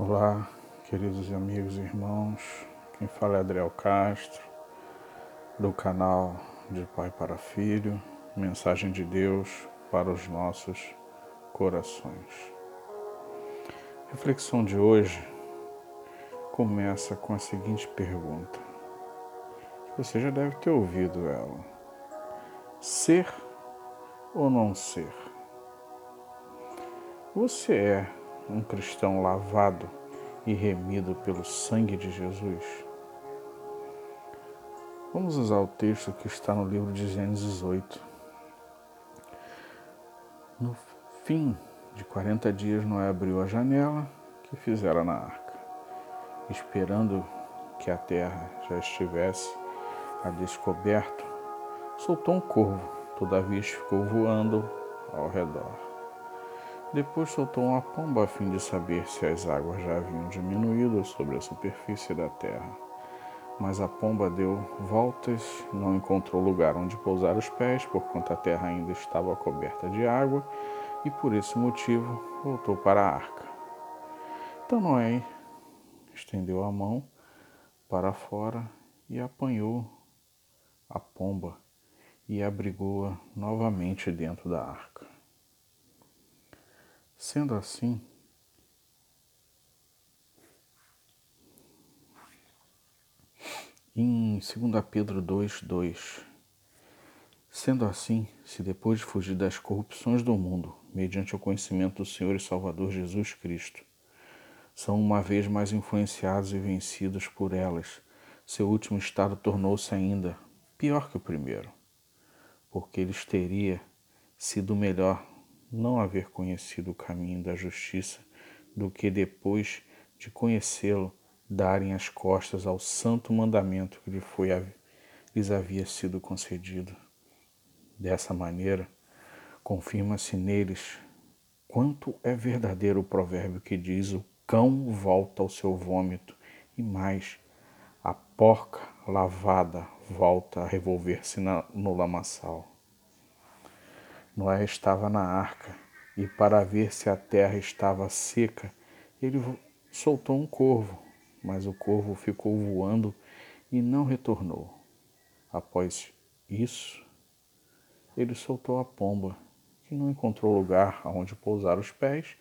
Olá, queridos amigos e irmãos. Quem fala é Adriel Castro, do canal de Pai para Filho, Mensagem de Deus para os nossos corações. A reflexão de hoje começa com a seguinte pergunta. Você já deve ter ouvido ela. Ser ou não ser? Você é um cristão lavado e remido pelo sangue de Jesus? Vamos usar o texto que está no livro de Gênesis 8. No fim de 40 dias, Noé abriu a janela que fizera na arca, esperando que a terra já estivesse a descoberto, soltou um corvo, todavia ficou voando ao redor. Depois soltou uma pomba a fim de saber se as águas já haviam diminuído sobre a superfície da terra. Mas a pomba deu voltas, não encontrou lugar onde pousar os pés, porquanto a terra ainda estava coberta de água, e por esse motivo voltou para a arca. Então Noé estendeu a mão para fora e apanhou a pomba e abrigou-a novamente dentro da arca. Sendo assim, em 2 Pedro 2, 2, sendo assim, se depois de fugir das corrupções do mundo, mediante o conhecimento do Senhor e Salvador Jesus Cristo, são uma vez mais influenciados e vencidos por elas, seu último estado tornou-se ainda pior que o primeiro, porque eles teria sido melhor não haver conhecido o caminho da justiça do que depois de conhecê-lo darem as costas ao santo mandamento que lhe foi, lhes havia sido concedido. Dessa maneira, confirma-se neles quanto é verdadeiro o provérbio que diz: o cão volta ao seu vômito, e mais, a porca lavada volta a revolver-se no lamaçal. Noé estava na arca e, para ver se a terra estava seca, ele soltou um corvo, mas o corvo ficou voando e não retornou. Após isso, ele soltou a pomba, que não encontrou lugar aonde pousar os pés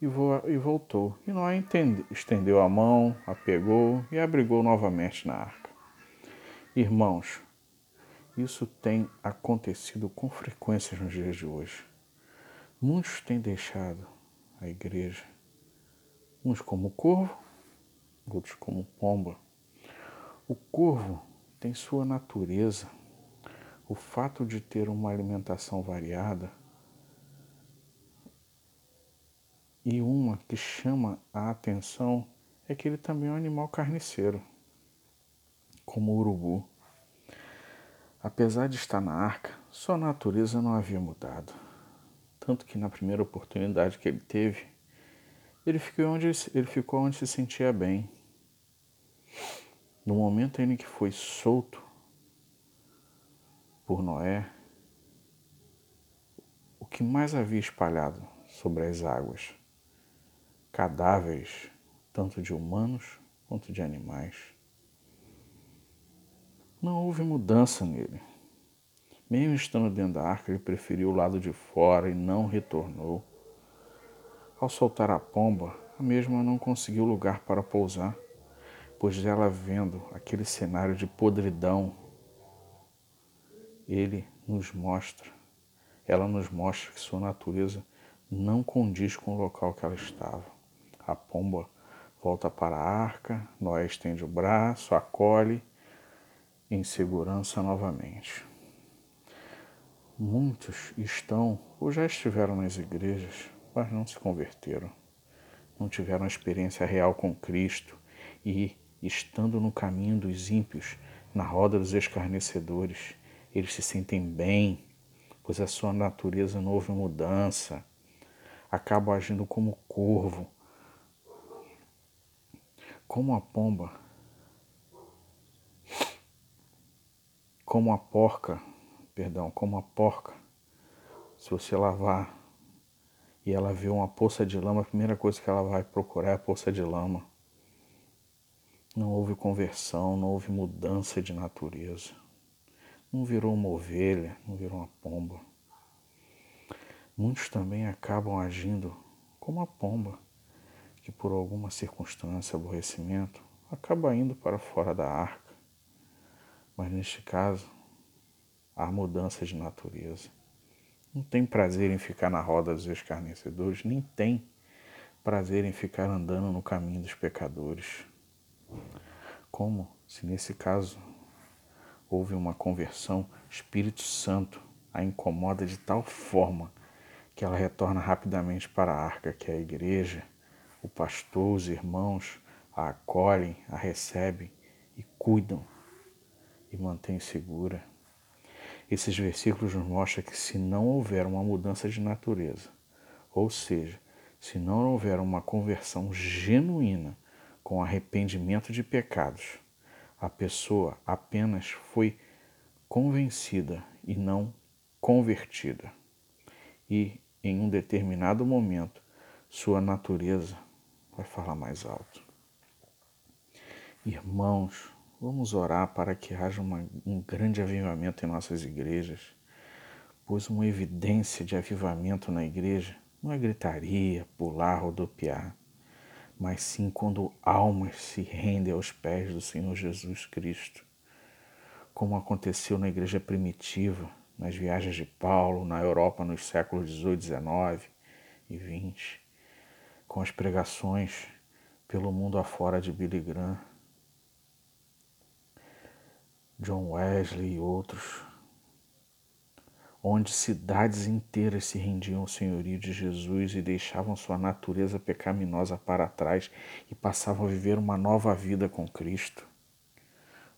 e, e voltou. E Noé estendeu a mão, a pegou e abrigou novamente na arca. Irmãos, isso tem acontecido com frequência nos dias de hoje. Muitos têm deixado a igreja, uns como corvo, outros como pomba. O corvo tem sua natureza. O fato de ter uma alimentação variada e uma que chama a atenção é que ele também é um animal carniceiro, como o urubu. Apesar de estar na arca, sua natureza não havia mudado. Tanto que na primeira oportunidade que ele teve, ele ficou onde, ele ficou onde se sentia bem. No momento em que foi solto por Noé, o que mais havia espalhado sobre as águas? Cadáveres, tanto de humanos quanto de animais. Não houve mudança nele. Mesmo estando dentro da arca, ele preferiu o lado de fora e não retornou. Ao soltar a pomba, a mesma não conseguiu lugar para pousar, pois ela vendo aquele cenário de podridão, ele nos mostra, ela nos mostra que sua natureza não condiz com o local que ela estava. A pomba volta para a arca, Noé estende o braço, acolhe em segurança novamente. Muitos estão ou já estiveram nas igrejas, mas não se converteram. Não tiveram experiência real com Cristo e, estando no caminho dos ímpios, na roda dos escarnecedores, eles se sentem bem, pois a sua natureza não houve mudança. Acabam agindo como corvo, como a pomba como a porca, perdão, como a porca, se você lavar e ela vê uma poça de lama, a primeira coisa que ela vai procurar é a poça de lama. Não houve conversão, não houve mudança de natureza. Não virou uma ovelha, não virou uma pomba. Muitos também acabam agindo como a pomba, que por alguma circunstância, aborrecimento, acaba indo para fora da arca. Mas neste caso, há mudança de natureza. Não tem prazer em ficar na roda dos escarnecedores, nem tem prazer em ficar andando no caminho dos pecadores. Como se nesse caso houve uma conversão, Espírito Santo a incomoda de tal forma que ela retorna rapidamente para a arca, que é a igreja, o pastor, os irmãos a acolhem, a recebem e cuidam e mantêm segura. Esses versículos nos mostram que se não houver uma mudança de natureza, ou seja, se não houver uma conversão genuína com arrependimento de pecados, a pessoa apenas foi convencida e não convertida. E em um determinado momento, sua natureza vai falar mais alto. Irmãos, Vamos orar para que haja uma, um grande avivamento em nossas igrejas, pois uma evidência de avivamento na igreja não é gritaria, pular, rodopiar, mas sim quando almas se rendem aos pés do Senhor Jesus Cristo, como aconteceu na igreja primitiva, nas viagens de Paulo, na Europa nos séculos 18, 19 e 20, com as pregações pelo mundo afora de Billy Graham John Wesley e outros, onde cidades inteiras se rendiam ao senhorio de Jesus e deixavam sua natureza pecaminosa para trás e passavam a viver uma nova vida com Cristo.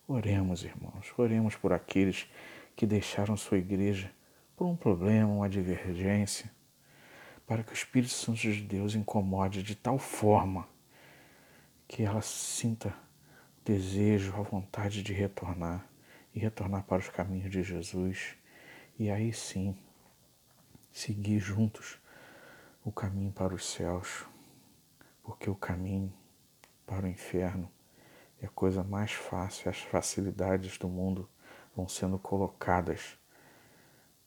Oremos, irmãos, oremos por aqueles que deixaram sua igreja por um problema, uma divergência, para que o Espírito Santo de Deus incomode de tal forma que ela sinta desejo, a vontade de retornar e retornar para os caminhos de Jesus e aí sim seguir juntos o caminho para os céus, porque o caminho para o inferno é a coisa mais fácil, as facilidades do mundo vão sendo colocadas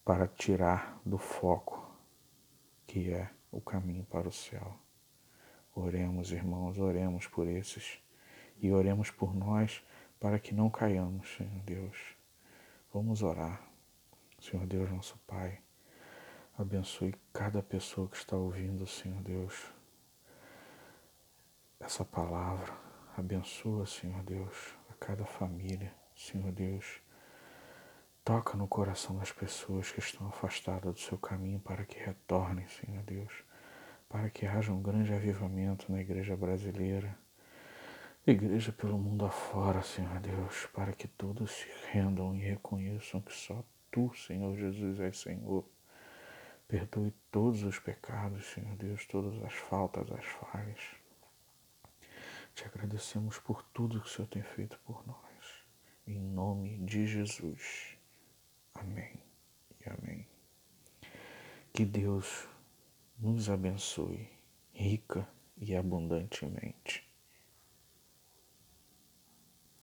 para tirar do foco que é o caminho para o céu. Oremos, irmãos, oremos por esses e oremos por nós para que não caiamos, Senhor Deus. Vamos orar. Senhor Deus, nosso Pai, abençoe cada pessoa que está ouvindo, Senhor Deus, essa palavra. Abençoa, Senhor Deus, a cada família, Senhor Deus. Toca no coração das pessoas que estão afastadas do seu caminho para que retornem, Senhor Deus, para que haja um grande avivamento na igreja brasileira Igreja pelo mundo afora, Senhor Deus, para que todos se rendam e reconheçam que só Tu, Senhor Jesus, és Senhor. Perdoe todos os pecados, Senhor Deus, todas as faltas, as falhas. Te agradecemos por tudo que o Senhor tem feito por nós. Em nome de Jesus. Amém e amém. Que Deus nos abençoe rica e abundantemente